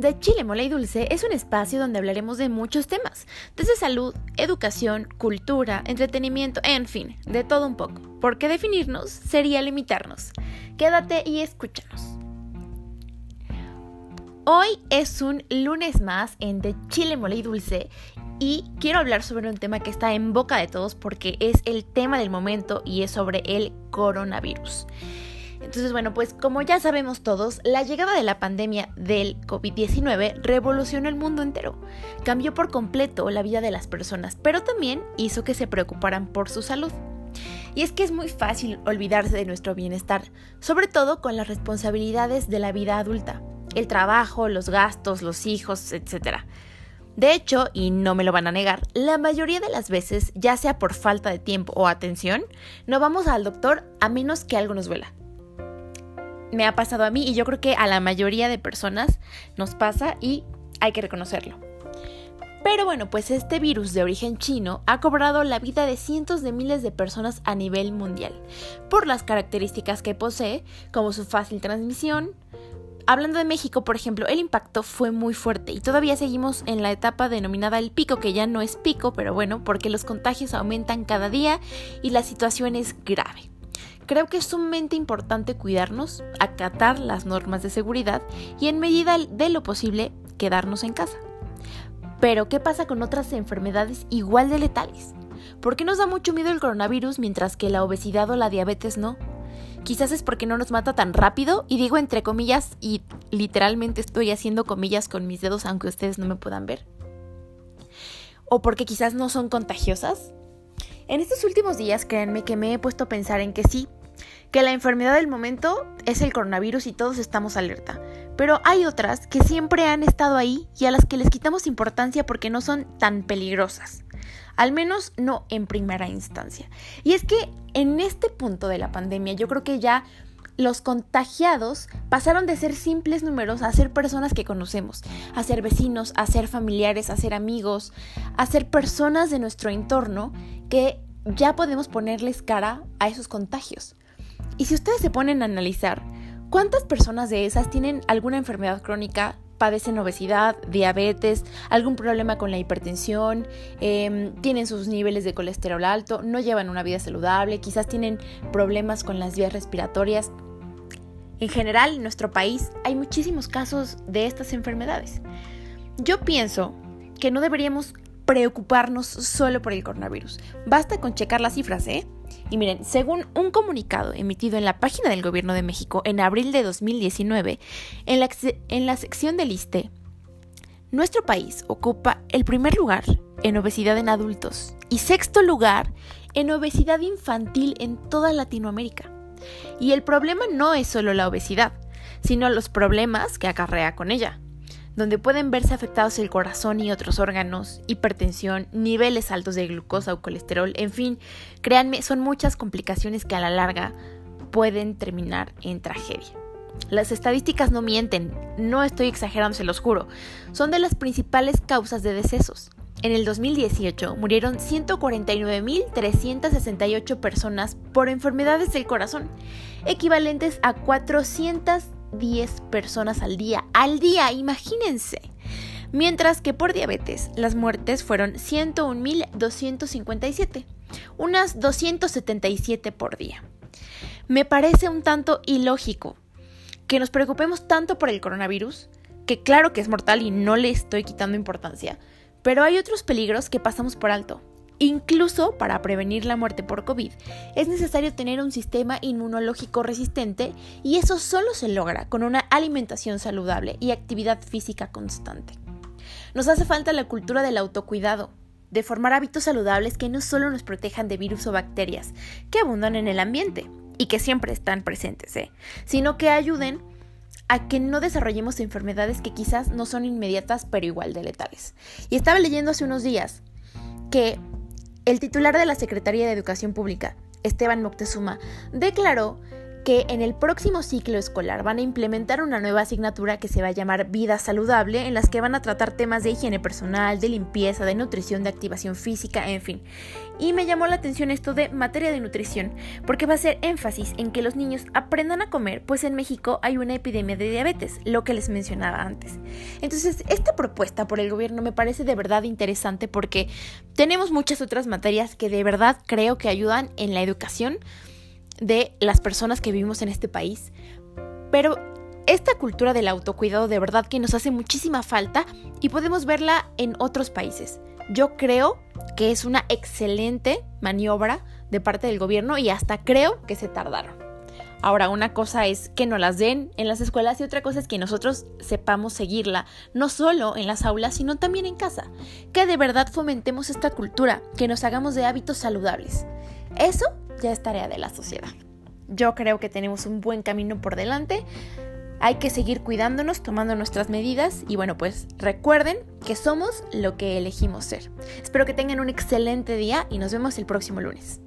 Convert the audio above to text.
de Chile Mole y Dulce es un espacio donde hablaremos de muchos temas, desde salud, educación, cultura, entretenimiento, en fin, de todo un poco, porque definirnos sería limitarnos. Quédate y escúchanos. Hoy es un lunes más en De Chile Mole y Dulce y quiero hablar sobre un tema que está en boca de todos porque es el tema del momento y es sobre el coronavirus. Entonces, bueno, pues como ya sabemos todos, la llegada de la pandemia del COVID-19 revolucionó el mundo entero. Cambió por completo la vida de las personas, pero también hizo que se preocuparan por su salud. Y es que es muy fácil olvidarse de nuestro bienestar, sobre todo con las responsabilidades de la vida adulta, el trabajo, los gastos, los hijos, etc. De hecho, y no me lo van a negar, la mayoría de las veces, ya sea por falta de tiempo o atención, no vamos al doctor a menos que algo nos duela me ha pasado a mí y yo creo que a la mayoría de personas nos pasa y hay que reconocerlo. Pero bueno, pues este virus de origen chino ha cobrado la vida de cientos de miles de personas a nivel mundial, por las características que posee, como su fácil transmisión. Hablando de México, por ejemplo, el impacto fue muy fuerte y todavía seguimos en la etapa denominada el pico, que ya no es pico, pero bueno, porque los contagios aumentan cada día y la situación es grave. Creo que es sumamente importante cuidarnos, acatar las normas de seguridad y en medida de lo posible quedarnos en casa. Pero, ¿qué pasa con otras enfermedades igual de letales? ¿Por qué nos da mucho miedo el coronavirus mientras que la obesidad o la diabetes no? Quizás es porque no nos mata tan rápido, y digo entre comillas, y literalmente estoy haciendo comillas con mis dedos aunque ustedes no me puedan ver. O porque quizás no son contagiosas. En estos últimos días, créanme que me he puesto a pensar en que sí, que la enfermedad del momento es el coronavirus y todos estamos alerta. Pero hay otras que siempre han estado ahí y a las que les quitamos importancia porque no son tan peligrosas. Al menos no en primera instancia. Y es que en este punto de la pandemia yo creo que ya los contagiados pasaron de ser simples números a ser personas que conocemos, a ser vecinos, a ser familiares, a ser amigos, a ser personas de nuestro entorno que ya podemos ponerles cara a esos contagios. Y si ustedes se ponen a analizar, ¿cuántas personas de esas tienen alguna enfermedad crónica? padecen obesidad, diabetes, algún problema con la hipertensión, em, tienen sus niveles de colesterol alto, no llevan una vida saludable, quizás tienen problemas con las vías respiratorias. En general, en nuestro país hay muchísimos casos de estas enfermedades. Yo pienso que no deberíamos preocuparnos solo por el coronavirus. Basta con checar las cifras, ¿eh? Y miren, según un comunicado emitido en la página del Gobierno de México en abril de 2019, en la, en la sección del ISTE, nuestro país ocupa el primer lugar en obesidad en adultos y sexto lugar en obesidad infantil en toda Latinoamérica. Y el problema no es solo la obesidad, sino los problemas que acarrea con ella donde pueden verse afectados el corazón y otros órganos, hipertensión, niveles altos de glucosa o colesterol, en fin, créanme, son muchas complicaciones que a la larga pueden terminar en tragedia. Las estadísticas no mienten, no estoy exagerando, se los juro, son de las principales causas de decesos. En el 2018 murieron 149.368 personas por enfermedades del corazón, equivalentes a 400 10 personas al día. Al día, imagínense. Mientras que por diabetes las muertes fueron 101.257, unas 277 por día. Me parece un tanto ilógico que nos preocupemos tanto por el coronavirus, que claro que es mortal y no le estoy quitando importancia, pero hay otros peligros que pasamos por alto. Incluso para prevenir la muerte por COVID es necesario tener un sistema inmunológico resistente y eso solo se logra con una alimentación saludable y actividad física constante. Nos hace falta la cultura del autocuidado, de formar hábitos saludables que no solo nos protejan de virus o bacterias que abundan en el ambiente y que siempre están presentes, ¿eh? sino que ayuden a que no desarrollemos enfermedades que quizás no son inmediatas pero igual de letales. Y estaba leyendo hace unos días que el titular de la Secretaría de Educación Pública, Esteban Moctezuma, declaró que en el próximo ciclo escolar van a implementar una nueva asignatura que se va a llamar Vida Saludable, en las que van a tratar temas de higiene personal, de limpieza, de nutrición, de activación física, en fin. Y me llamó la atención esto de materia de nutrición, porque va a ser énfasis en que los niños aprendan a comer, pues en México hay una epidemia de diabetes, lo que les mencionaba antes. Entonces, esta propuesta por el gobierno me parece de verdad interesante porque tenemos muchas otras materias que de verdad creo que ayudan en la educación de las personas que vivimos en este país, pero esta cultura del autocuidado de verdad que nos hace muchísima falta y podemos verla en otros países. Yo creo que es una excelente maniobra de parte del gobierno y hasta creo que se tardaron. Ahora, una cosa es que nos las den en las escuelas y otra cosa es que nosotros sepamos seguirla, no solo en las aulas, sino también en casa. Que de verdad fomentemos esta cultura, que nos hagamos de hábitos saludables. Eso ya es tarea de la sociedad. Yo creo que tenemos un buen camino por delante. Hay que seguir cuidándonos, tomando nuestras medidas y bueno, pues recuerden que somos lo que elegimos ser. Espero que tengan un excelente día y nos vemos el próximo lunes.